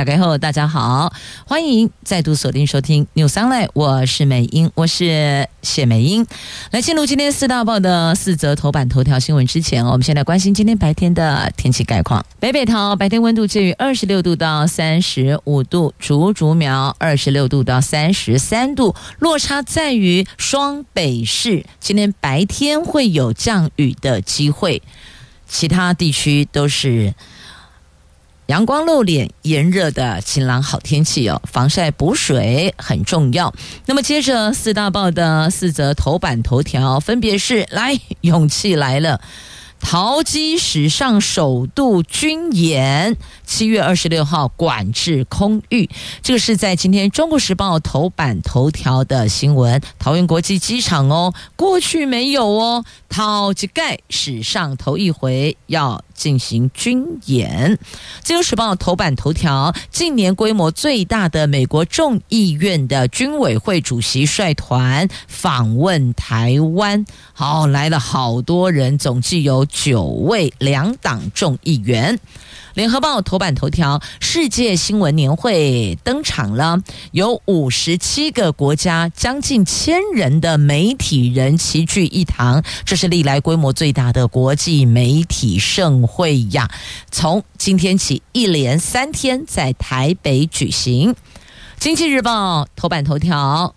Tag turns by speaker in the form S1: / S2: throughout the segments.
S1: 打开后，大家好，欢迎再度锁定收听 New Sunlight，我是美英，我是谢美英。来进入今天四大报的四则头版头条新闻之前，我们先来关心今天白天的天气概况。北北桃白天温度介于二十六度到三十五度，竹竹苗二十六度到三十三度，落差在于双北市今天白天会有降雨的机会，其他地区都是。阳光露脸，炎热的晴朗好天气哦，防晒补水很重要。那么接着四大报的四则头版头条，分别是：来，勇气来了。桃机史上首度军演，七月二十六号管制空域，这个是在今天《中国时报》头版头条的新闻。桃园国际机场哦，过去没有哦，桃机盖史上头一回要进行军演。《自由时报》头版头条：近年规模最大的美国众议院的军委会主席率团访问台湾，好，来了好多人，总计有。九位两党众议员，联合报头版头条：世界新闻年会登场了，有五十七个国家，将近千人的媒体人齐聚一堂，这是历来规模最大的国际媒体盛会呀！从今天起，一连三天在台北举行。经济日报头版头条。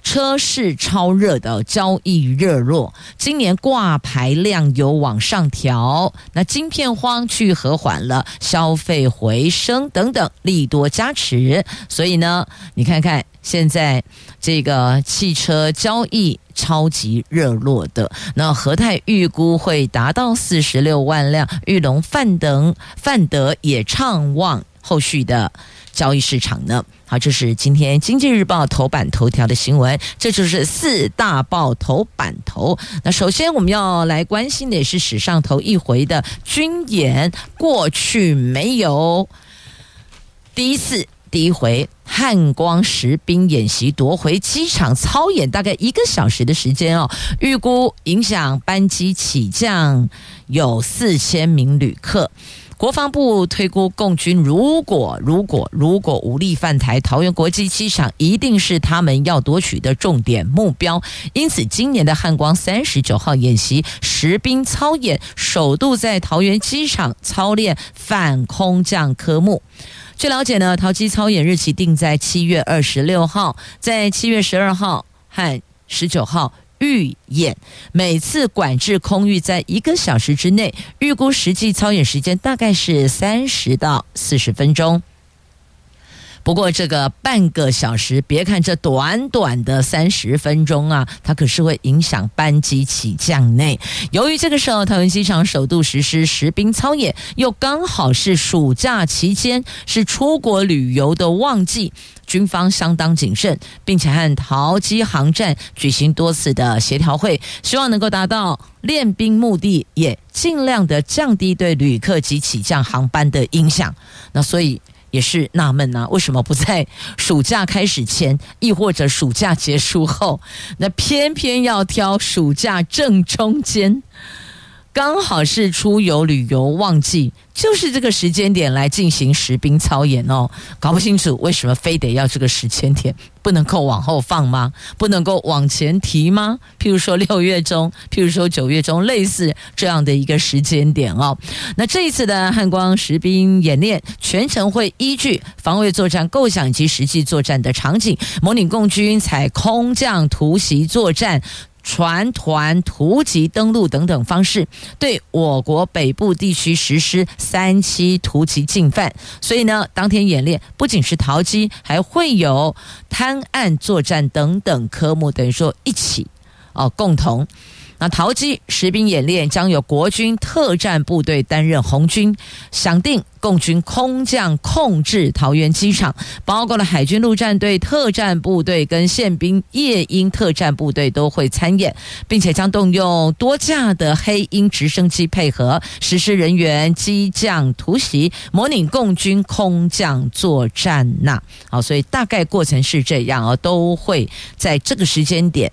S1: 车市超热的交易热络，今年挂牌量有往上调，那晶片荒去和缓了，消费回升等等利多加持，所以呢，你看看现在这个汽车交易超级热络的，那和泰预估会达到四十六万辆，玉龙范等范德也畅望后续的交易市场呢。好，这是今天《经济日报》头版头条的新闻，这就是四大报头版头。那首先我们要来关心的也是史上头一回的军演，过去没有，第一次第一回汉光实兵演习夺回机场操演，大概一个小时的时间哦，预估影响班机起降有四千名旅客。国防部推估，共军如果如果如果武力犯台，桃园国际机场一定是他们要夺取的重点目标。因此，今年的汉光三十九号演习实兵操演，首度在桃园机场操练反空降科目。据了解呢，桃机操演日期定在七月二十六号，在七月十二号和十九号。预演每次管制空域在一个小时之内，预估实际操演时间大概是三十到四十分钟。不过这个半个小时，别看这短短的三十分钟啊，它可是会影响班机起降内。由于这个时候桃园机场首度实施实兵操演，又刚好是暑假期间，是出国旅游的旺季，军方相当谨慎，并且和桃机航站举行多次的协调会，希望能够达到练兵目的，也尽量的降低对旅客及起降航班的影响。那所以。也是纳闷呐，为什么不在暑假开始前，亦或者暑假结束后？那偏偏要挑暑假正中间，刚好是出游旅游旺季。就是这个时间点来进行实兵操演哦，搞不清楚为什么非得要这个时间点，不能够往后放吗？不能够往前提吗？譬如说六月中，譬如说九月中，类似这样的一个时间点哦。那这一次的汉光实兵演练，全程会依据防卫作战构想以及实际作战的场景，模拟共军采空降突袭作战。船团突击登陆等等方式，对我国北部地区实施三栖突击进犯。所以呢，当天演练不仅是逃机，还会有滩岸作战等等科目，等于说一起哦共同。那桃机实兵演练将由国军特战部队担任红军，想定共军空降控制桃园机场，包括了海军陆战队特战部队跟宪兵夜鹰特战部队都会参演，并且将动用多架的黑鹰直升机配合实施人员机降突袭，模拟共军空降作战呐。好，所以大概过程是这样啊，都会在这个时间点。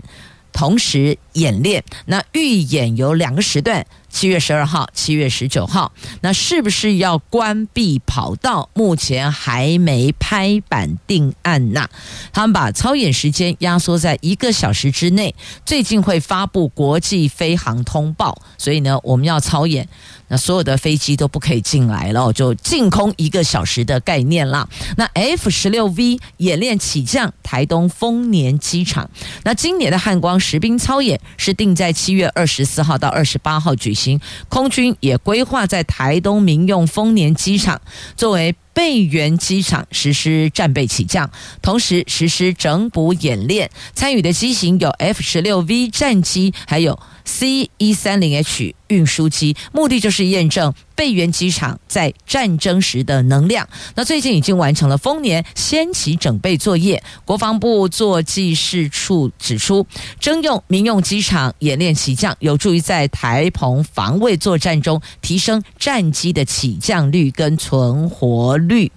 S1: 同时演练，那预演有两个时段。七月十二号、七月十九号，那是不是要关闭跑道？目前还没拍板定案呐。他们把操演时间压缩在一个小时之内，最近会发布国际飞航通报。所以呢，我们要操演，那所有的飞机都不可以进来了，就净空一个小时的概念啦。那 F 十六 V 演练起降台东丰年机场。那今年的汉光实兵操演是定在七月二十四号到二十八号举行。空军也规划在台东民用丰年机场作为备援机场实施战备起降，同时实施整补演练。参与的机型有 F 十六 V 战机，还有。C 一三零 H 运输机，目的就是验证备援机场在战争时的能量。那最近已经完成了丰年先期整备作业。国防部作技事处指出，征用民用机场演练起降，有助于在台澎防卫作战中提升战机的起降率跟存活率。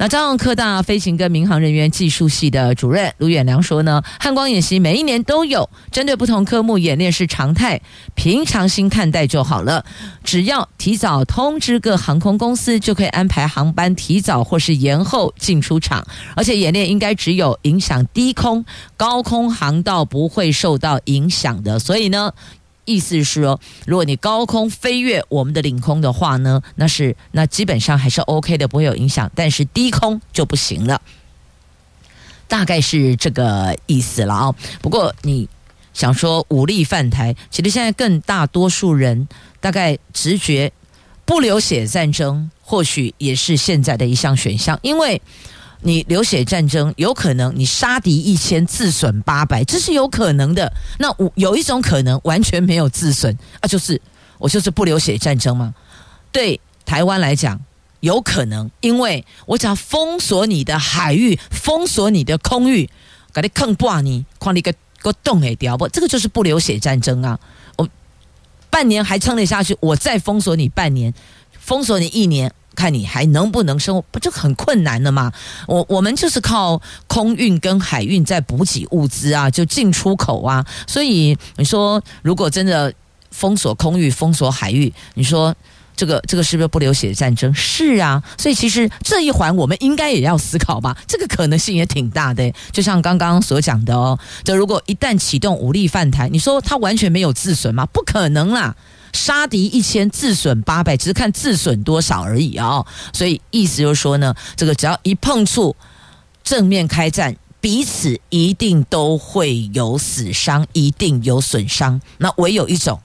S1: 那彰澳科大飞行跟民航人员技术系的主任卢远良说呢，汉光演习每一年都有，针对不同科目演练是常态，平常心看待就好了。只要提早通知各航空公司，就可以安排航班提早或是延后进出场，而且演练应该只有影响低空，高空航道不会受到影响的。所以呢。意思是说，如果你高空飞越我们的领空的话呢，那是那基本上还是 OK 的，不会有影响。但是低空就不行了，大概是这个意思了啊。不过你想说武力犯台，其实现在更大多数人大概直觉不流血战争，或许也是现在的一项选项，因为。你流血战争有可能，你杀敌一千自损八百，这是有可能的。那我有一种可能完全没有自损啊，就是我就是不流血战争吗？对台湾来讲有可能，因为我只要封锁你的海域，封锁你的空域，给你坑挂你，框你个个洞给掉不？这个就是不流血战争啊！我半年还撑得下去，我再封锁你半年，封锁你一年。看你还能不能生活，不就很困难了吗？我我们就是靠空运跟海运在补给物资啊，就进出口啊。所以你说，如果真的封锁空域、封锁海域，你说这个这个是不是不流血战争？是啊。所以其实这一环我们应该也要思考吧。这个可能性也挺大的。就像刚刚所讲的哦，就如果一旦启动武力犯台，你说他完全没有自损吗？不可能啦。杀敌一千，自损八百，只是看自损多少而已啊、哦！所以意思就是说呢，这个只要一碰触，正面开战，彼此一定都会有死伤，一定有损伤。那唯有一种，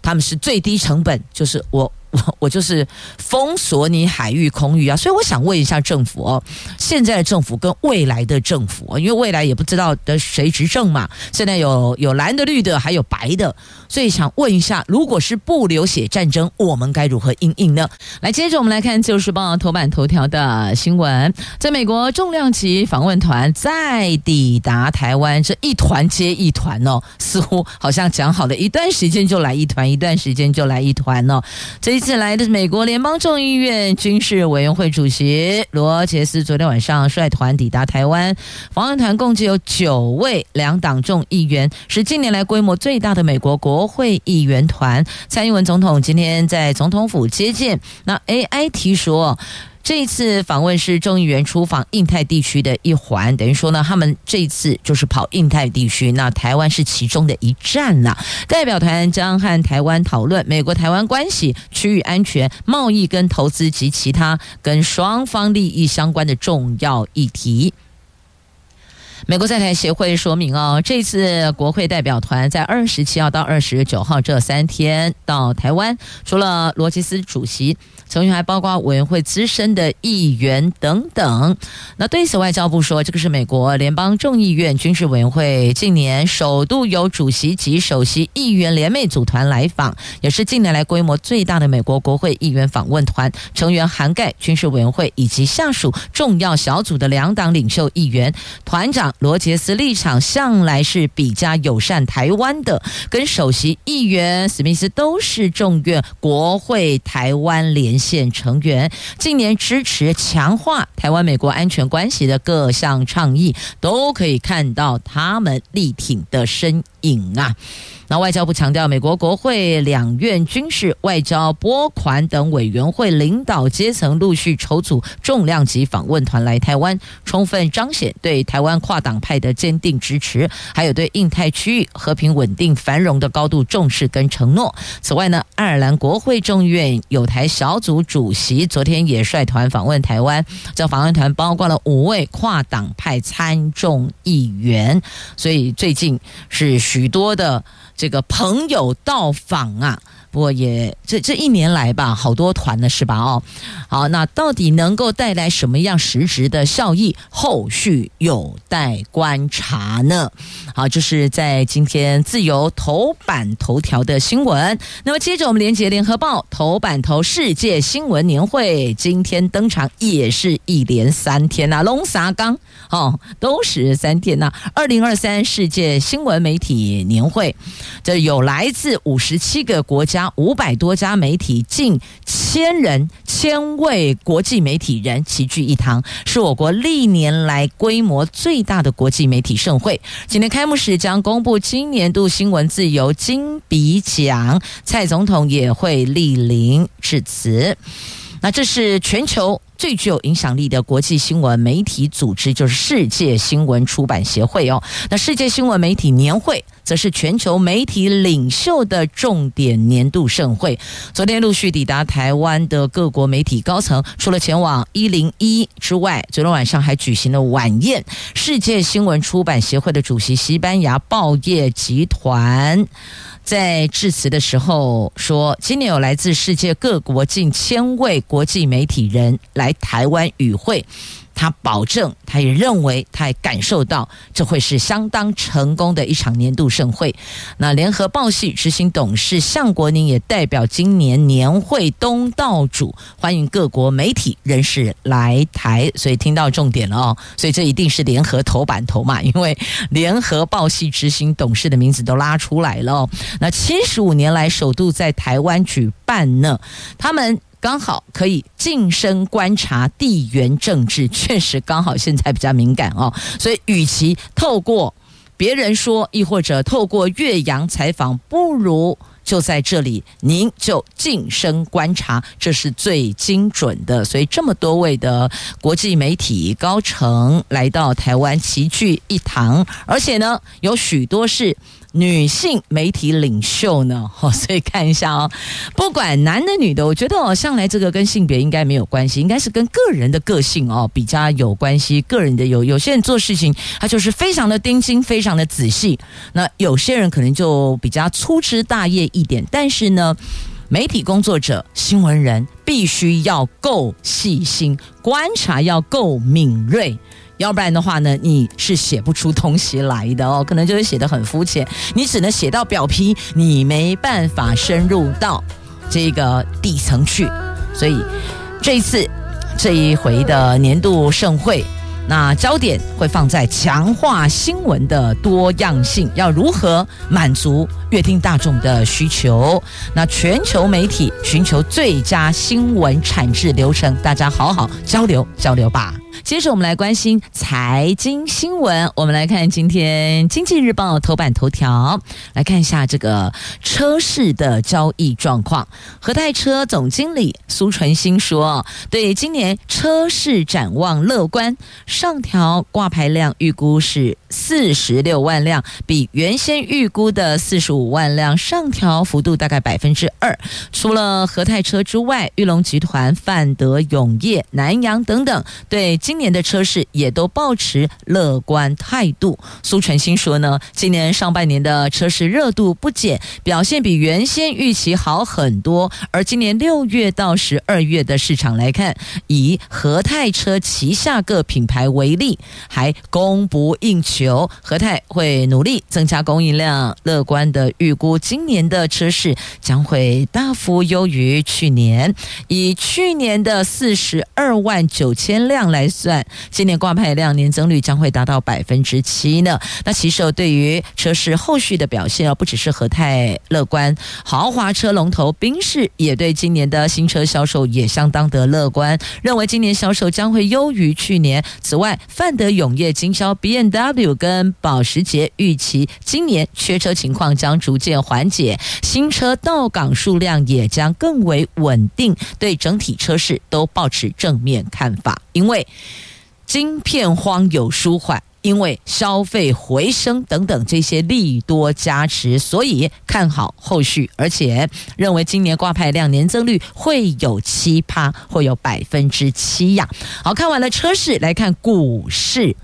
S1: 他们是最低成本，就是我。我 我就是封锁你海域空域啊，所以我想问一下政府哦，现在的政府跟未来的政府，因为未来也不知道的谁执政嘛，现在有有蓝的、绿的，还有白的，所以想问一下，如果是不流血战争，我们该如何应应呢？来，接着我们来看《自由时报》头版头条的新闻，在美国重量级访问团再抵达台湾，这一团接一团哦，似乎好像讲好了一段时间就来一团，一段时间就来一团哦，这。这次来的美国联邦众议院军事委员会主席罗杰斯，昨天晚上率团抵达台湾。访问团共计有九位两党众议员，是近年来规模最大的美国国会议员团。蔡英文总统今天在总统府接见。那 AIT 说。这一次访问是众议员出访印太地区的一环，等于说呢，他们这一次就是跑印太地区，那台湾是其中的一站呐。代表团将和台湾讨论美国台湾关系、区域安全、贸易跟投资及其他跟双方利益相关的重要议题。美国在台协会说明哦，这次国会代表团在二十七号到二十九号这三天到台湾，除了罗杰斯主席。成员还包括委员会资深的议员等等。那对此，外交部说，这个是美国联邦众议院军事委员会近年首度由主席及首席议员联袂组团来访，也是近年来规模最大的美国国会议员访问团。成员涵盖军事委员会以及下属重要小组的两党领袖议员。团长罗杰斯立场向来是比较友善台湾的，跟首席议员史密斯都是众院国会台湾连线成员近年支持强化台湾美国安全关系的各项倡议，都可以看到他们力挺的身影。影啊。那外交部强调，美国国会两院军事、外交、拨款等委员会领导阶层陆续筹组重量级访问团来台湾，充分彰显对台湾跨党派的坚定支持，还有对印太区域和平稳定繁荣的高度重视跟承诺。此外呢，爱尔兰国会众院友台小组主席昨天也率团访问台湾，这访问团包括了五位跨党派参众议员，所以最近是许多的。这个朋友到访啊。不过也这这一年来吧，好多团了是吧？哦，好，那到底能够带来什么样实质的效益？后续有待观察呢。好，就是在今天自由头版头条的新闻。那么接着我们连接联合报头版头世界新闻年会今天登场，也是一连三天呐，龙沙刚哦，都是三天呐。二零二三世界新闻媒体年会，这有来自五十七个国家。五百多家媒体，近千人、千位国际媒体人齐聚一堂，是我国历年来规模最大的国际媒体盛会。今天开幕式将公布今年度新闻自由金笔奖，蔡总统也会莅临致辞。那这是全球最具有影响力的国际新闻媒体组织，就是世界新闻出版协会哦。那世界新闻媒体年会，则是全球媒体领袖的重点年度盛会。昨天陆续抵达台湾的各国媒体高层，除了前往一零一之外，昨天晚上还举行了晚宴。世界新闻出版协会的主席，西班牙报业集团。在致辞的时候说，今年有来自世界各国近千位国际媒体人来台湾与会。他保证，他也认为，他也感受到，这会是相当成功的一场年度盛会。那联合报系执行董事向国宁也代表今年年会东道主，欢迎各国媒体人士来台。所以听到重点了哦，所以这一定是联合头版头嘛，因为联合报系执行董事的名字都拉出来了哦。那七十五年来首度在台湾举办呢，他们。刚好可以近身观察地缘政治，确实刚好现在比较敏感哦，所以与其透过别人说，亦或者透过岳阳采访，不如就在这里，您就近身观察，这是最精准的。所以这么多位的国际媒体高层来到台湾齐聚一堂，而且呢，有许多是。女性媒体领袖呢？哦，所以看一下哦，不管男的女的，我觉得哦，向来这个跟性别应该没有关系，应该是跟个人的个性哦比较有关系。个人的有有些人做事情，他就是非常的盯紧，非常的仔细。那有些人可能就比较粗枝大叶一点，但是呢，媒体工作者、新闻人必须要够细心，观察要够敏锐。要不然的话呢，你是写不出东西来的哦，可能就会写得很肤浅，你只能写到表皮，你没办法深入到这个底层去。所以这一次这一回的年度盛会，那焦点会放在强化新闻的多样性，要如何满足阅听大众的需求？那全球媒体寻求最佳新闻产制流程，大家好好交流交流吧。接着我们来关心财经新闻。我们来看今天《经济日报》头版头条，来看一下这个车市的交易状况。和泰车总经理苏纯新说：“对今年车市展望乐观，上调挂牌量预估是四十六万辆，比原先预估的四十五万辆，上调幅度大概百分之二。除了和泰车之外，玉龙集团、泛德永业、南阳等等，对今年的车市也都抱持乐观态度。苏全新说呢，今年上半年的车市热度不减，表现比原先预期好很多。而今年六月到十二月的市场来看，以和泰车旗下各品牌为例，还供不应求。和泰会努力增加供应量，乐观的预估今年的车市将会大幅优于去年。以去年的四十二万九千辆来算，今年挂牌量年增率将会达到百分之七呢。那其实对于车市后续的表现啊，不只是和泰乐观，豪华车龙头宾士也对今年的新车销售也相当的乐观，认为今年销售将会优于去年。此外，范德永业经销 B N W 跟保时捷预期今年缺车情况将逐渐缓解，新车到港数量也将更为稳定，对整体车市都保持正面看法。因为晶片荒有舒缓，因为消费回升等等这些利多加持，所以看好后续，而且认为今年挂牌量年增率会有七趴，会有百分之七呀。好，看完了车市，来看股市。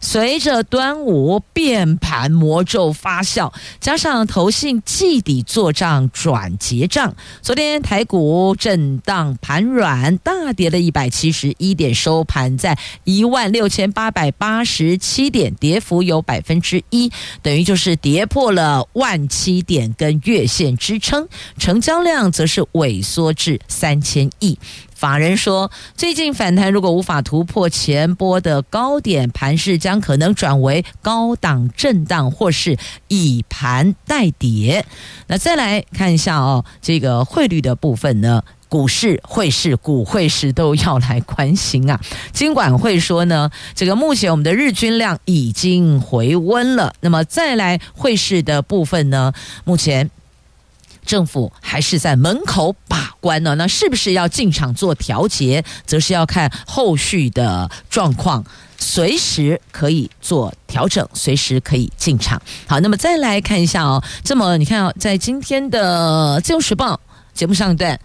S1: 随着端午变盘魔咒发酵，加上投信季底做账转结账，昨天台股震荡盘软，大跌了一百七十一点，收盘在一万六千八百八十七点，跌幅有百分之一，等于就是跌破了万七点跟月线支撑，成交量则是萎缩至三千亿。法人说，最近反弹如果无法突破前波的高点，盘势将可能转为高档震荡，或是以盘代跌。那再来看一下哦，这个汇率的部分呢，股市、汇市、股汇市都要来关心啊。金管会说呢，这个目前我们的日均量已经回温了。那么再来汇市的部分呢，目前。政府还是在门口把关呢，那是不是要进场做调节，则是要看后续的状况，随时可以做调整，随时可以进场。好，那么再来看一下哦，这么你看啊，在今天的《自由时报》节目上一段。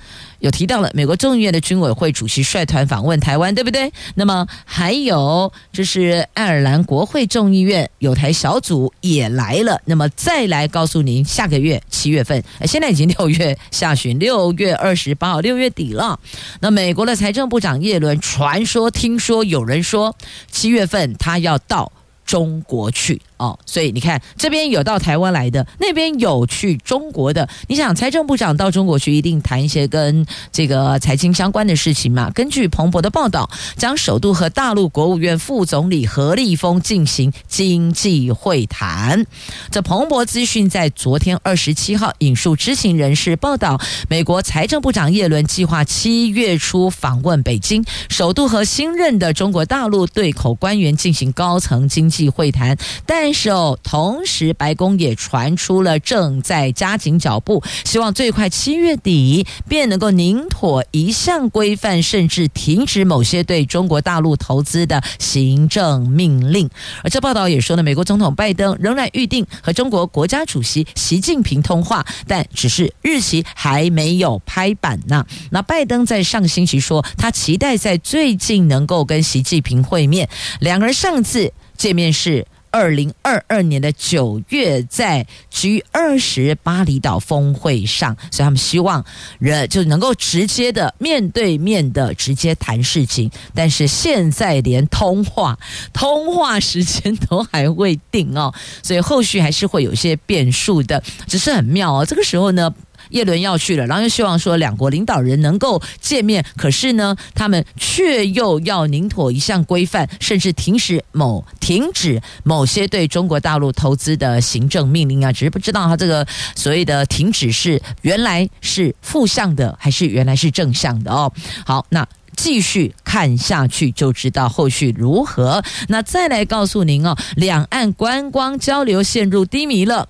S1: 有提到了美国众议院的军委会主席率团访问台湾，对不对？那么还有就是爱尔兰国会众议院有台小组也来了。那么再来告诉您，下个月七月份，现在已经六月下旬，六月二十八号，六月底了。那美国的财政部长耶伦传说，听说有人说七月份他要到。中国去哦，所以你看这边有到台湾来的，那边有去中国的。你想，财政部长到中国去，一定谈一些跟这个财经相关的事情嘛？根据彭博的报道，将首度和大陆国务院副总理何立峰进行经济会谈。这彭博资讯在昨天二十七号引述知情人士报道，美国财政部长叶伦计划七月初访问北京，首度和新任的中国大陆对口官员进行高层经济会谈，但但是哦，同时白宫也传出了正在加紧脚步，希望最快七月底便能够拟妥一项规范，甚至停止某些对中国大陆投资的行政命令。而这报道也说呢，美国总统拜登仍然预定和中国国家主席习近平通话，但只是日期还没有拍板呢。那拜登在上星期说，他期待在最近能够跟习近平会面。两个人上次。见面是二零二二年的九月，在 G 二十巴厘岛峰会上，所以他们希望人就能够直接的面对面的直接谈事情。但是现在连通话通话时间都还未定哦，所以后续还是会有些变数的。只是很妙哦，这个时候呢。叶伦要去了，然后又希望说两国领导人能够见面，可是呢，他们却又要拧妥一项规范，甚至停止某停止某些对中国大陆投资的行政命令啊，只是不知道他这个所谓的停止是原来是负向的，还是原来是正向的哦。好，那继续看下去就知道后续如何。那再来告诉您哦，两岸观光交流陷入低迷了，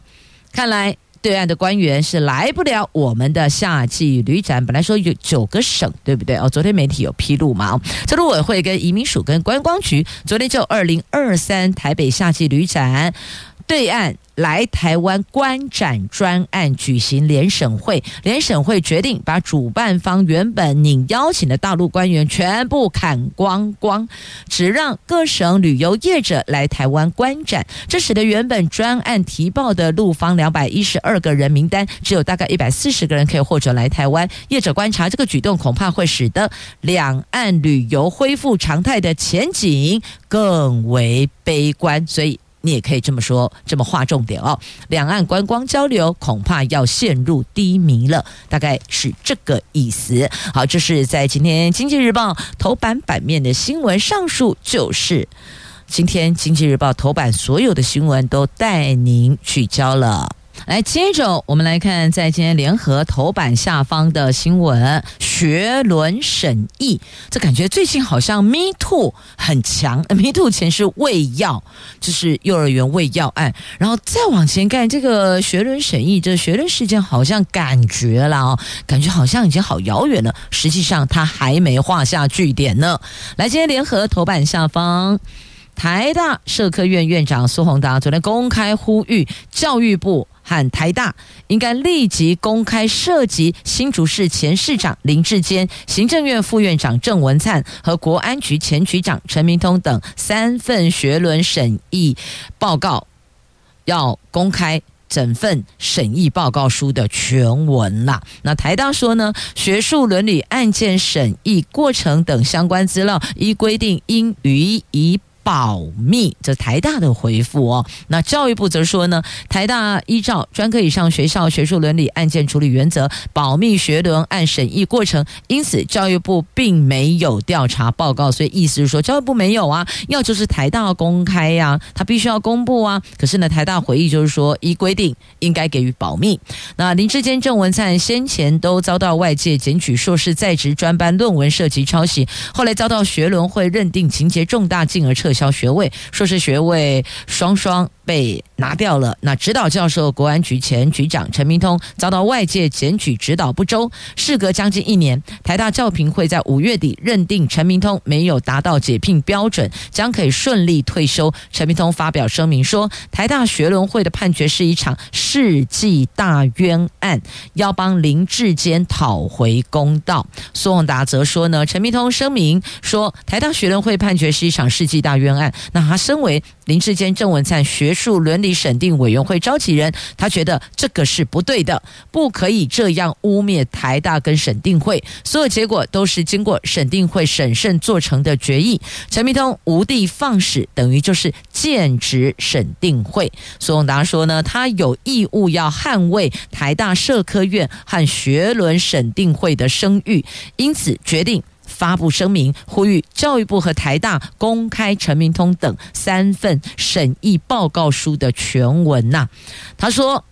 S1: 看来。对岸的官员是来不了我们的夏季旅展，本来说有九个省，对不对？哦，昨天媒体有披露嘛？这陆委会跟移民署跟观光局昨天就二零二三台北夏季旅展对岸来台湾观展专案举行联审会，联审会决定把主办方原本拟邀请的大陆官员全部砍光光，只让各省旅游业者来台湾观展。这使得原本专案提报的陆方两百一十二个人名单，只有大概一百四十个人可以获准来台湾。业者观察这个举动，恐怕会使得两岸旅游恢复常态的前景更为悲观，所以。你也可以这么说，这么划重点哦。两岸观光交流恐怕要陷入低迷了，大概是这个意思。好，这是在今天《经济日报》头版版面的新闻。上述就是今天《经济日报》头版所有的新闻都带您聚焦了。来，接着我们来看，在今天联合头版下方的新闻，学伦审议，这感觉最近好像 Me Too 很强，Me Too 前是喂药，就是幼儿园喂药案，然后再往前看，这个学伦审议，这学伦事件好像感觉了哦，感觉好像已经好遥远了，实际上它还没画下句点呢。来，今天联合头版下方。台大社科院院长苏宏达昨天公开呼吁教育部和台大应该立即公开涉及新竹市前市长林智坚、行政院副院长郑文灿和国安局前局长陈明通等三份学伦审议报告，要公开整份审议报告书的全文啦。那台大说呢，学术伦理案件审议过程等相关资料，依规定应予以保密，这台大的回复哦。那教育部则说呢，台大依照专科以上学校学术伦理案件处理原则，保密学伦案审议过程，因此教育部并没有调查报告。所以意思是说，教育部没有啊，要就是台大公开呀、啊，他必须要公布啊。可是呢，台大回忆就是说，依规定应该给予保密。那林志坚、郑文灿先前都遭到外界检举硕士在职专班论文涉及抄袭，后来遭到学伦会认定情节重大，进而撤校学位，硕士学位双双被拿掉了。那指导教授国安局前局长陈明通遭到外界检举指导不周，事隔将近一年，台大教评会在五月底认定陈明通没有达到解聘标准，将可以顺利退休。陈明通发表声明说，台大学伦会的判决是一场世纪大冤案，要帮林志坚讨回公道。苏宏达则说呢，陈明通声明说，台大学伦会判决是一场世纪大冤案。那他身为林志坚、郑文灿学术伦理审定委员会召集人，他觉得这个是不对的，不可以这样污蔑台大跟审定会。所有结果都是经过审定会审慎做成的决议。陈明通无的放矢，等于就是剑指审定会。苏永达说呢，他有义务要捍卫台大社科院和学伦审定会的声誉，因此决定。发布声明，呼吁教育部和台大公开陈明通等三份审议报告书的全文呐。他说。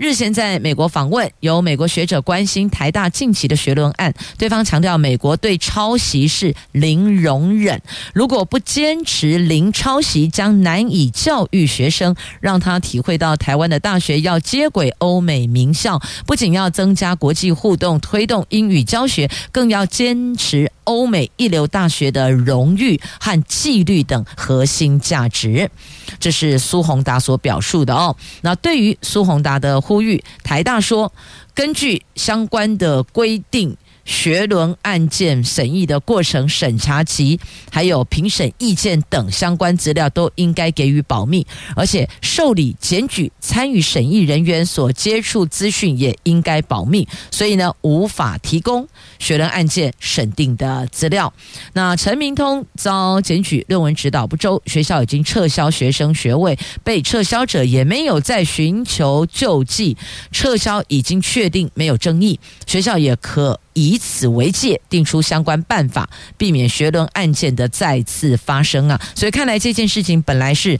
S1: 日前在美国访问，有美国学者关心台大近期的学伦案，对方强调美国对抄袭是零容忍，如果不坚持零抄袭，将难以教育学生，让他体会到台湾的大学要接轨欧美名校，不仅要增加国际互动，推动英语教学，更要坚持欧美一流大学的荣誉和纪律等核心价值。这是苏宏达所表述的哦。那对于苏宏达的呼吁，台大说，根据相关的规定。学伦案件审议的过程、审查期，还有评审意见等相关资料都应该给予保密，而且受理检举参与审议人员所接触资讯也应该保密。所以呢，无法提供学伦案件审定的资料。那陈明通遭检举论文指导不周，学校已经撤销学生学位，被撤销者也没有再寻求救济，撤销已经确定没有争议，学校也可。以此为戒，定出相关办法，避免学伦案件的再次发生啊！所以看来这件事情本来是，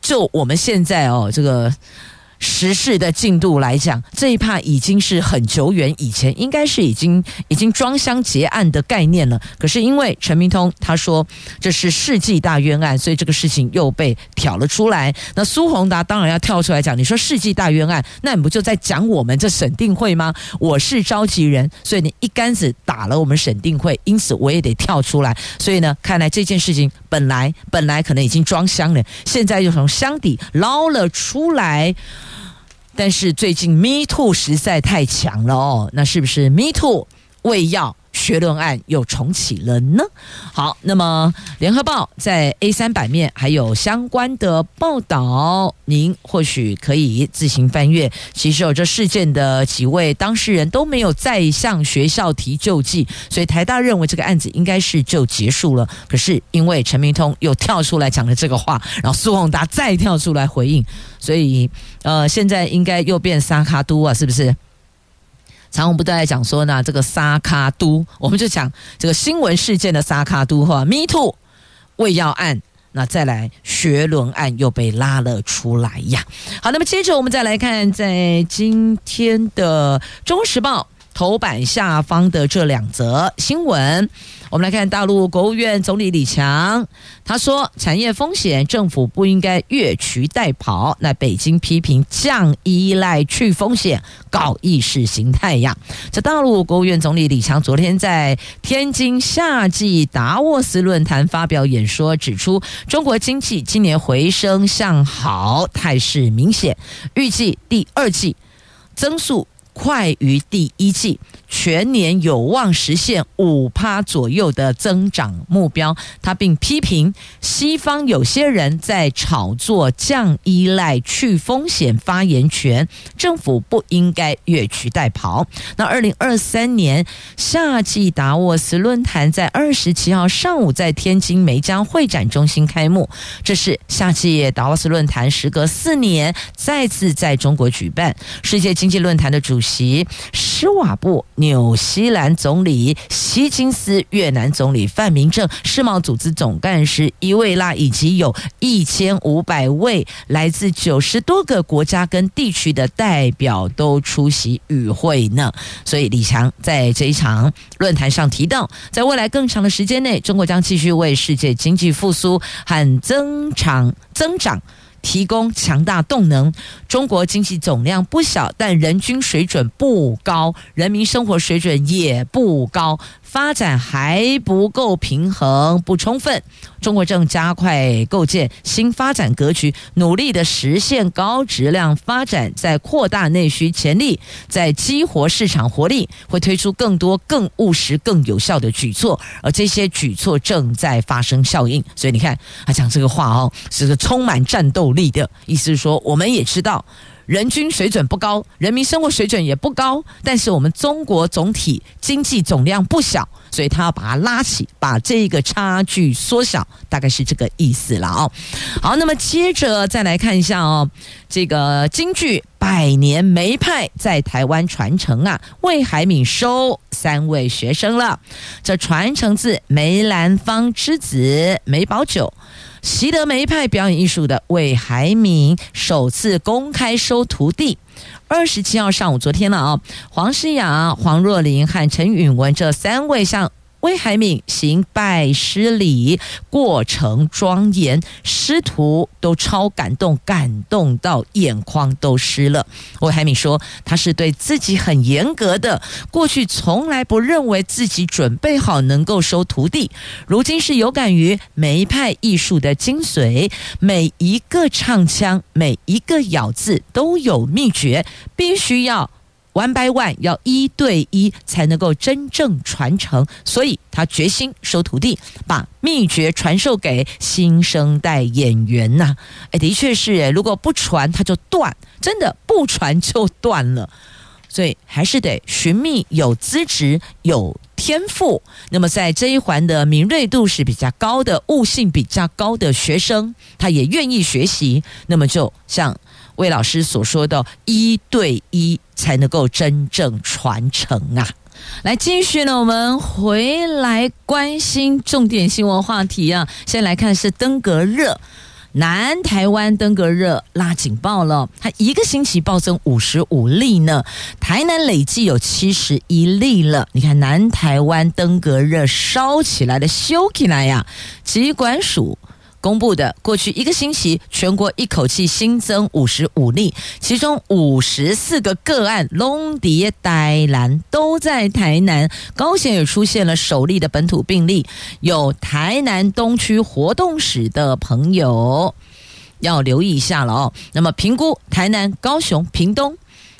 S1: 就我们现在哦，这个时事的进度来讲，这一趴已经是很久远以前，应该是已经已经装箱结案的概念了。可是因为陈明通他说这是世纪大冤案，所以这个事情又被挑了出来。那苏宏达当然要跳出来讲，你说世纪大冤案，那你不就在讲我们这审定会吗？我是召集人，所以你一竿子打了我们审定会，因此我也得跳出来。所以呢，看来这件事情本来本来可能已经装箱了，现在又从箱底捞了出来。但是最近 Me Too 实在太强了哦，那是不是 Me Too 胃药学伦案又重启了呢？好，那么联合报在 A 三版面还有相关的报道，您或许可以自行翻阅。其实有这事件的几位当事人都没有再向学校提救济，所以台大认为这个案子应该是就结束了。可是因为陈明通又跳出来讲了这个话，然后苏宏达再跳出来回应，所以呃，现在应该又变三卡都啊，是不是？常我不都在讲说呢？这个沙卡都，我们就讲这个新闻事件的沙卡都哈，Me Too 胃药案，那再来学伦案又被拉了出来呀。好，那么接着我们再来看，在今天的《中时报》头版下方的这两则新闻。我们来看大陆国务院总理李强，他说产业风险政府不应该越俎代庖。那北京批评降依赖去风险搞意识形态呀。这大陆国务院总理李强昨天在天津夏季达沃斯论坛发表演说，指出中国经济今年回升向好，态势明显，预计第二季增速快于第一季。全年有望实现五趴左右的增长目标。他并批评西方有些人在炒作降依赖、去风险发言权，政府不应该越俎代庖。那二零二三年夏季达沃斯论坛在二十七号上午在天津梅江会展中心开幕，这是夏季达沃斯论坛时隔四年再次在中国举办。世界经济论坛的主席施瓦布。纽西兰总理希金斯、越南总理范明政、世贸组织总干事伊维拉，以及有一千五百位来自九十多个国家跟地区的代表都出席与会呢。所以李强在这一场论坛上提到，在未来更长的时间内，中国将继续为世界经济复苏和增长增长。提供强大动能。中国经济总量不小，但人均水准不高，人民生活水准也不高。发展还不够平衡、不充分，中国正加快构建新发展格局，努力的实现高质量发展，在扩大内需潜力，在激活市场活力，会推出更多更务实、更有效的举措，而这些举措正在发生效应。所以你看，他讲这个话哦，是个充满战斗力的意思，是说我们也知道。人均水准不高，人民生活水准也不高，但是我们中国总体经济总量不小，所以他要把它拉起，把这个差距缩小，大概是这个意思了哦。好，那么接着再来看一下哦，这个京剧百年梅派在台湾传承啊，魏海敏收三位学生了，这传承自梅兰芳之子梅葆玖。习得梅派表演艺术的魏海敏首次公开收徒弟，二十七号上午，昨天了啊！黄诗雅、黄若琳和陈允文这三位向。魏海敏行拜师礼，过程庄严，师徒都超感动，感动到眼眶都湿了。魏海敏说：“他是对自己很严格的，过去从来不认为自己准备好能够收徒弟，如今是有感于梅派艺术的精髓，每一个唱腔，每一个咬字都有秘诀，必须要。” One by one 要一对一才能够真正传承，所以他决心收徒弟，把秘诀传授给新生代演员呐。哎，的确是，如果不传他就断，真的不传就断了。所以还是得寻觅有资质、有天赋，那么在这一环的敏锐度是比较高的、悟性比较高的学生，他也愿意学习，那么就像。魏老师所说的“一对一”才能够真正传承啊！来继续呢，我们回来关心重点新闻话题啊。先来看是登革热，南台湾登革热拉警报了，它一个星期暴增五十五例呢。台南累计有七十一例了。你看，南台湾登革热烧起来的，修起来呀！疾管署公布的过去一个星期，全国一口气新增五十五例，其中五十四个个案拢伫台南，都在台南。高雄也出现了首例的本土病例，有台南东区活动史的朋友要留意一下了哦。那么评估台南、高雄、屏东。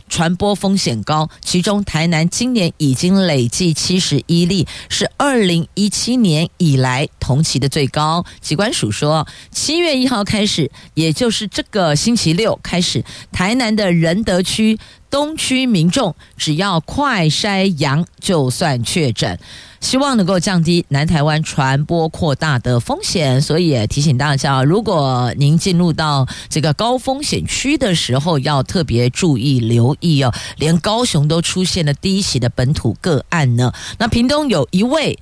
S1: 传播风险高，其中台南今年已经累计七十一例，是二零一七年以来同期的最高。机关署说，七月一号开始，也就是这个星期六开始，台南的仁德区。东区民众只要快筛阳就算确诊，希望能够降低南台湾传播扩大的风险。所以也提醒大家，如果您进入到这个高风险区的时候，要特别注意留意哦。连高雄都出现了第一起的本土个案呢。那屏东有一位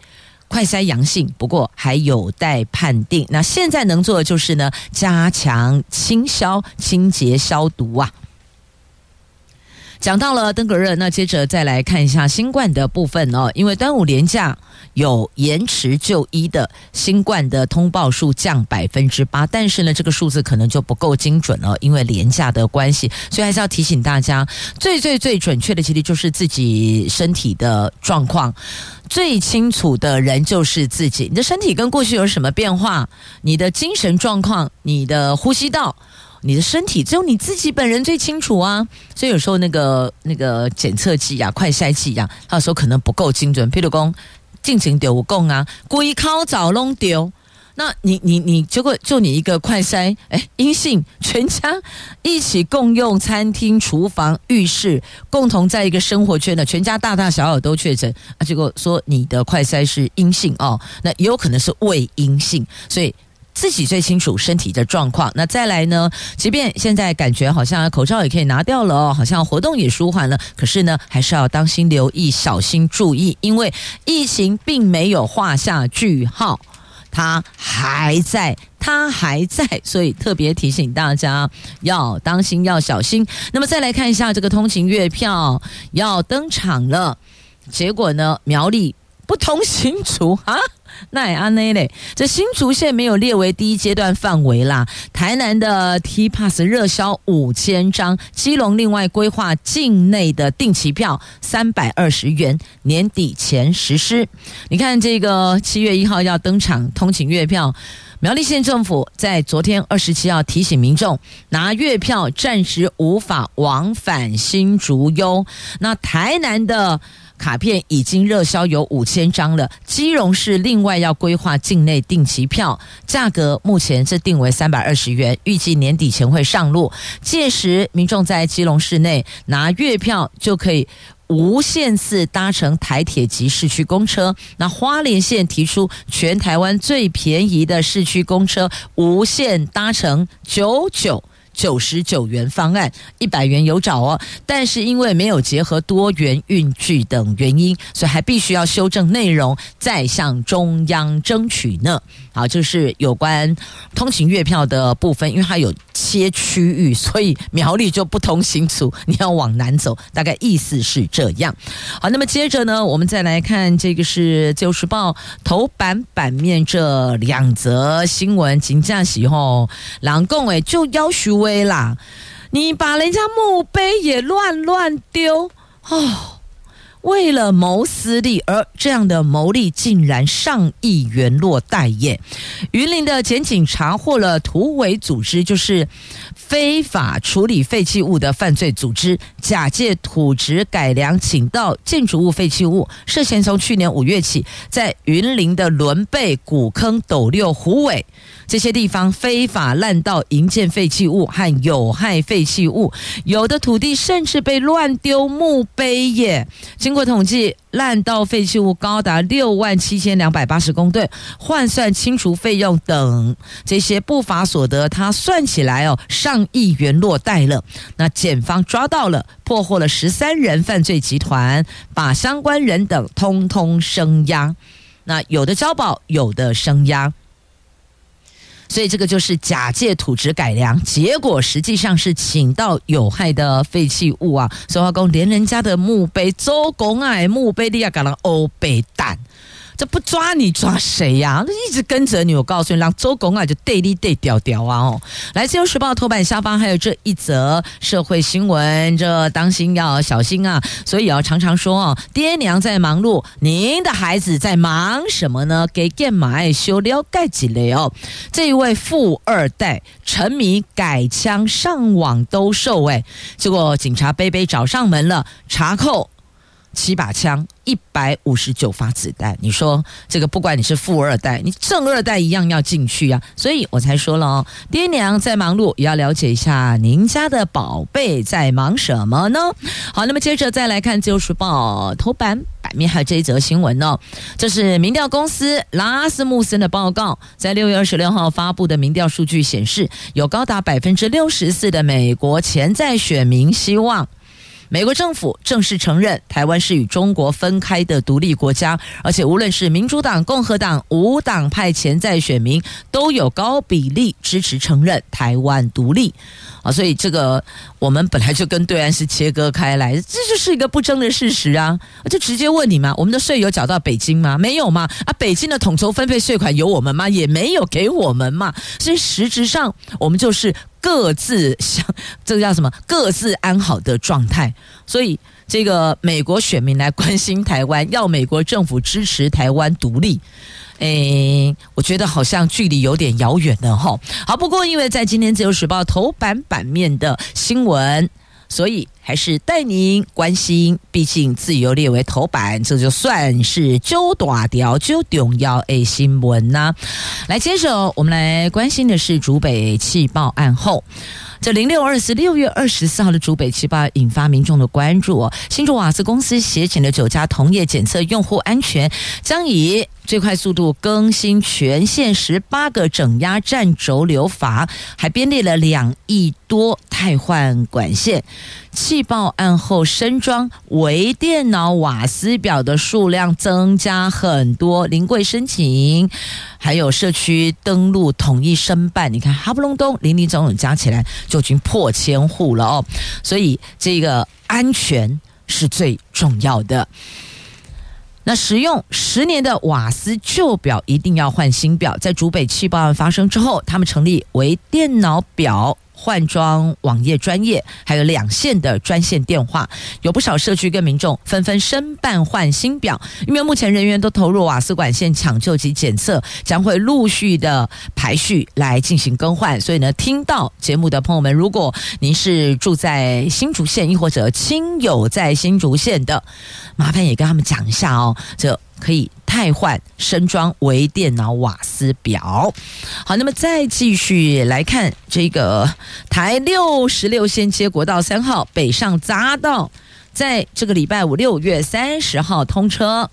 S1: 快筛阳性，不过还有待判定。那现在能做的就是呢，加强清消、清洁、消毒啊。讲到了登革热，那接着再来看一下新冠的部分哦。因为端午连假有延迟就医的新冠的通报数降百分之八，但是呢，这个数字可能就不够精准了，因为连假的关系，所以还是要提醒大家，最最最准确的其实就是自己身体的状况，最清楚的人就是自己。你的身体跟过去有什么变化？你的精神状况，你的呼吸道。你的身体只有你自己本人最清楚啊，所以有时候那个那个检测剂啊、快筛剂啊，它有时候可能不够精准。譬如讲，进行丢供啊，故意靠早弄丢，那你你你结果就你一个快筛，哎，阴性，全家一起共用餐厅、厨房、浴室，共同在一个生活圈的，全家大大小小都确诊啊，结果说你的快筛是阴性哦，那也有可能是伪阴性，所以。自己最清楚身体的状况。那再来呢？即便现在感觉好像口罩也可以拿掉了哦，好像活动也舒缓了，可是呢，还是要当心、留意、小心、注意，因为疫情并没有画下句号，它还在，它还在，所以特别提醒大家要当心、要小心。那么再来看一下这个通勤月票要登场了，结果呢，苗栗不通行族啊。那也安内嘞，这新竹县没有列为第一阶段范围啦。台南的 T Pass 热销五千张，基隆另外规划境内的定期票三百二十元，年底前实施。你看这个七月一号要登场通勤月票，苗栗县政府在昨天二十七号提醒民众拿月票暂时无法往返新竹哟。那台南的。卡片已经热销有五千张了。基隆市另外要规划境内定期票，价格目前是定为三百二十元，预计年底前会上路。届时民众在基隆市内拿月票就可以无限次搭乘台铁及市区公车。那花莲县提出全台湾最便宜的市区公车，无限搭乘九九。九十九元方案，一百元有找哦，但是因为没有结合多元运具等原因，所以还必须要修正内容，再向中央争取呢。好，就是有关通勤月票的部分，因为它有切区域，所以苗栗就不通行族，你要往南走，大概意思是这样。好，那么接着呢，我们再来看这个是《自由时报》头版版面这两则新闻，请假时候，两共诶就要徐威啦，你把人家墓碑也乱乱丢哦。为了谋私利，而这样的牟利竟然上亿元落袋耶！云林的检警查获了土匪组织，就是非法处理废弃物的犯罪组织，假借土质改良请到建筑物废弃物，涉嫌从去年五月起，在云林的仑背、古坑、斗六、虎尾。这些地方非法滥倒营建废弃物和有害废弃物，有的土地甚至被乱丢墓碑耶。经过统计，滥倒废弃物高达六万七千两百八十公吨，换算清除费用等这些不法所得，他算起来哦，上亿元落袋了。那检方抓到了，破获了十三人犯罪集团，把相关人等通通声押。那有的交保，有的声押。所以这个就是假借土质改良，结果实际上是请到有害的废弃物啊！所以话讲，连人家的墓碑周公爱墓碑，你也敢人欧北蛋。这不抓你抓谁呀、一直跟着你，我告诉你，让周公啊就对立对调调啊！哦，来自由时报头版下方还有这一则社会新闻，这当心要小心啊！所以要常常说哦，爹娘在忙碌，您的孩子在忙什么呢？给干嘛修了盖几类哦？这一位富二代沉迷改枪上网兜售，哎，结果警察杯杯找上门了，查扣。七把枪，一百五十九发子弹。你说这个，不管你是富二代，你正二代一样要进去啊。所以我才说了哦，爹娘在忙碌，也要了解一下您家的宝贝在忙什么呢？好，那么接着再来看《自由时报》头版版面，还有这一则新闻哦。这是民调公司拉斯穆森的报告，在六月二十六号发布的民调数据显示，有高达百分之六十四的美国潜在选民希望。美国政府正式承认台湾是与中国分开的独立国家，而且无论是民主党、共和党、无党派潜在选民都有高比例支持承认台湾独立啊！所以这个我们本来就跟对岸是切割开来，这就是一个不争的事实啊！就直接问你嘛，我们的税有缴到北京吗？没有吗？啊，北京的统筹分配税款有我们吗？也没有给我们嘛！所以实质上我们就是。各自想，这个叫什么？各自安好的状态。所以，这个美国选民来关心台湾，要美国政府支持台湾独立，诶，我觉得好像距离有点遥远了哈。好，不过因为在今天自由时报头版版面的新闻。所以还是带您关心，毕竟自由列为头版，这就算是揪大条、揪重要诶新闻呐、啊。来，接着我们来关心的是竹北气爆案后。这零六二四六月二十四号的竹北气爆引发民众的关注哦。新竹瓦斯公司协请的九家同业检测用户安全，将以最快速度更新全县十八个整压站轴流阀，还编列了两亿多汰换管线。气爆案后，申装微电脑瓦斯表的数量增加很多，临柜申请，还有社区登录统一申办。你看，哈不隆咚，林林总总加起来就已经破千户了哦。所以，这个安全是最重要的。那使用十年的瓦斯旧表一定要换新表。在竹北气爆案发生之后，他们成立为电脑表。换装网页专业，还有两线的专线电话，有不少社区跟民众纷纷申办换新表，因为目前人员都投入瓦斯管线抢救及检测，将会陆续的排序来进行更换。所以呢，听到节目的朋友们，如果您是住在新竹县，亦或者亲友在新竹县的，麻烦也跟他们讲一下哦，这。可以汰换升装为电脑瓦斯表。好，那么再继续来看这个台六十六线接国道三号北上匝道，在这个礼拜五六月三十号通车。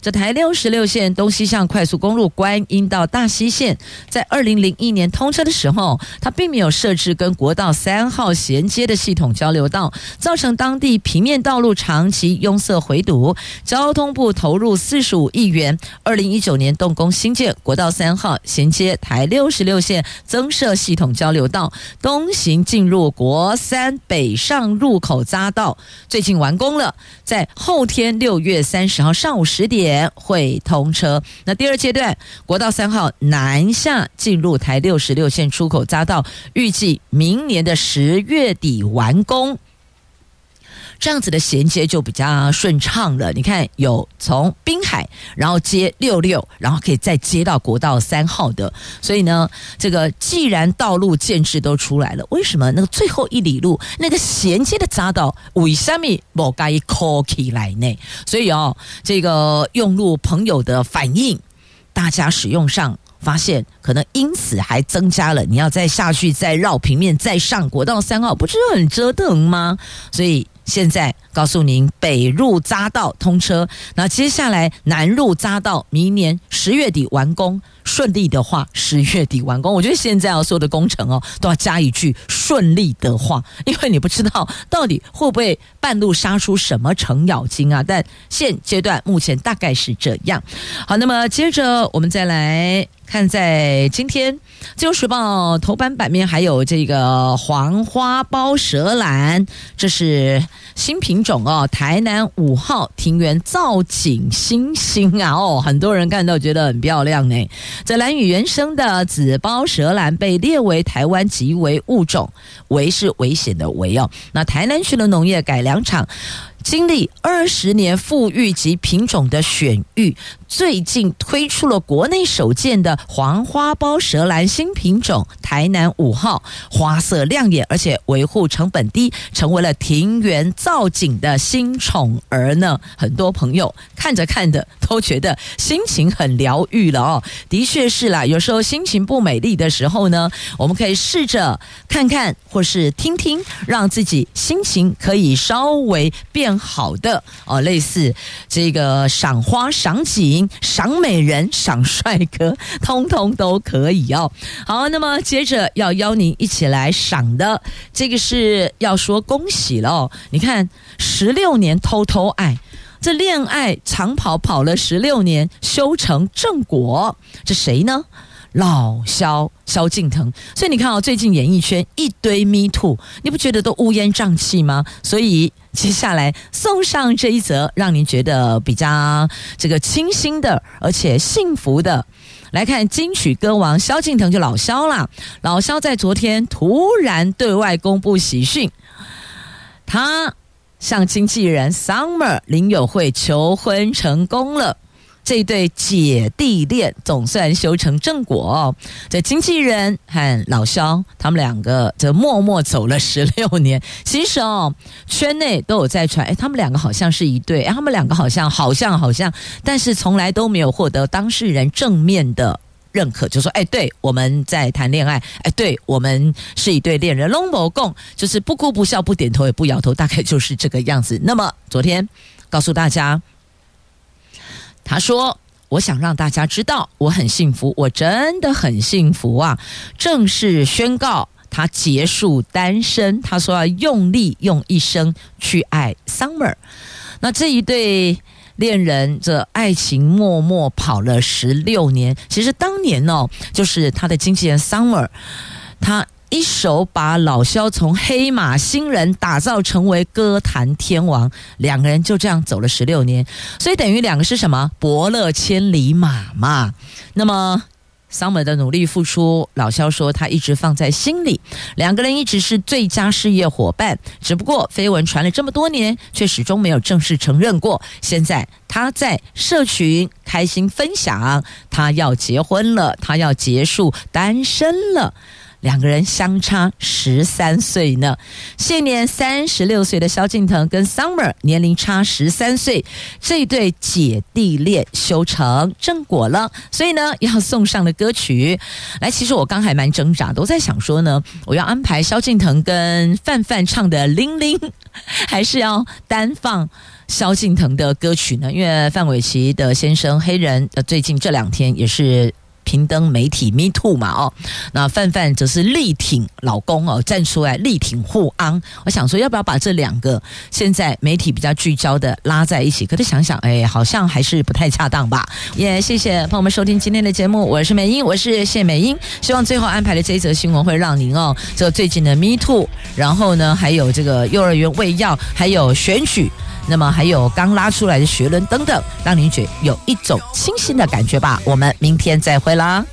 S1: 这台六十六线东西向快速公路观音到大溪线，在二零零一年通车的时候，它并没有设置跟国道三号衔接的系统交流道，造成当地平面道路长期拥塞回堵。交通部投入四十五亿元，二零一九年动工兴建国道三号衔接台六十六线，增设系统交流道，东行进入国三北上入口匝道，最近完工了，在后天六月三十号上午十点。前会通车。那第二阶段，国道三号南下进入台六十六线出口匝道，预计明年的十月底完工。这样子的衔接就比较顺畅了。你看，有从滨海，然后接六六，然后可以再接到国道三号的。所以呢，这个既然道路建制都出来了，为什么那个最后一里路那个衔接的匝道为什么不该扣起来呢？所以哦，这个用路朋友的反应，大家使用上发现，可能因此还增加了。你要再下去，再绕平面，再上国道三号，不是很折腾吗？所以。现在告诉您，北入匝道通车，那接下来南入匝道，明年十月底完工，顺利的话，十月底完工。我觉得现在要说的工程哦，都要加一句顺利的话，因为你不知道到底会不会半路杀出什么程咬金啊。但现阶段目前大概是这样。好，那么接着我们再来看在今天《自由时报》头版版面还有这个黄花包蛇兰，这是新品种哦，台南五号庭园造景新星啊哦，很多人看到觉得很漂亮呢。这兰屿原生的紫包蛇兰被列为台湾极危物种，危是危险的危哦。那台南区的农业改良场。经历二十年富育及品种的选育，最近推出了国内首见的黄花苞蛇兰新品种台南五号，花色亮眼，而且维护成本低，成为了庭园造景的新宠儿呢。很多朋友看着看着都觉得心情很疗愈了哦。的确是啦，有时候心情不美丽的时候呢，我们可以试着看看或是听听，让自己心情可以稍微变。好的哦，类似这个赏花、赏景、赏美人、赏帅哥，通通都可以哦。好，那么接着要邀您一起来赏的，这个是要说恭喜了哦。你看，十六年偷偷爱，这恋爱长跑跑了十六年，修成正果，这谁呢？老萧萧敬腾。所以你看哦，最近演艺圈一堆 Me Too，你不觉得都乌烟瘴气吗？所以。接下来送上这一则，让您觉得比较这个清新的，而且幸福的。来看金曲歌王萧敬腾，就老萧啦。老萧在昨天突然对外公布喜讯，他向经纪人 Summer 林友慧求婚成功了。这对姐弟恋总算修成正果哦。这经纪人和老萧他们两个则默默走了十六年。其实哦，圈内都有在传，哎，他们两个好像是一对，哎，他们两个好像好像好像，但是从来都没有获得当事人正面的认可，就说，哎，对，我们在谈恋爱，哎，对，我们是一对恋人，拢某共，就是不哭不笑不点头也不摇头，大概就是这个样子。那么昨天告诉大家。他说：“我想让大家知道，我很幸福，我真的很幸福啊！正式宣告他结束单身。他说要用力用一生去爱 Summer。那这一对恋人，这爱情默默跑了十六年。其实当年哦，就是他的经纪人 Summer，他。”一手把老萧从黑马新人打造成为歌坛天王，两个人就这样走了十六年，所以等于两个是什么？伯乐千里马嘛。那么桑伟的努力付出，老萧说他一直放在心里，两个人一直是最佳事业伙伴。只不过绯闻传了这么多年，却始终没有正式承认过。现在他在社群开心分享，他要结婚了，他要结束单身了。两个人相差十三岁呢，现年三十六岁的萧敬腾跟 Summer 年龄差十三岁，这对姐弟恋修成正果了。所以呢，要送上的歌曲，来，其实我刚还蛮挣扎，都在想说呢，我要安排萧敬腾跟范范唱的《铃铃》，还是要单放萧敬腾的歌曲呢？因为范玮琪的先生黑人，呃，最近这两天也是。平登媒体 Me Too 嘛哦，那范范则是力挺老公哦，站出来力挺护昂。我想说，要不要把这两个现在媒体比较聚焦的拉在一起？可是想想，哎，好像还是不太恰当吧。也、谢谢朋友们收听今天的节目，我是美英，我是谢美英。希望最后安排的这一则新闻会让您哦，这最近的 Me Too，然后呢，还有这个幼儿园喂药，还有选举。那么还有刚拉出来的学轮等等，让您觉有一种清新的感觉吧。我们明天再会啦。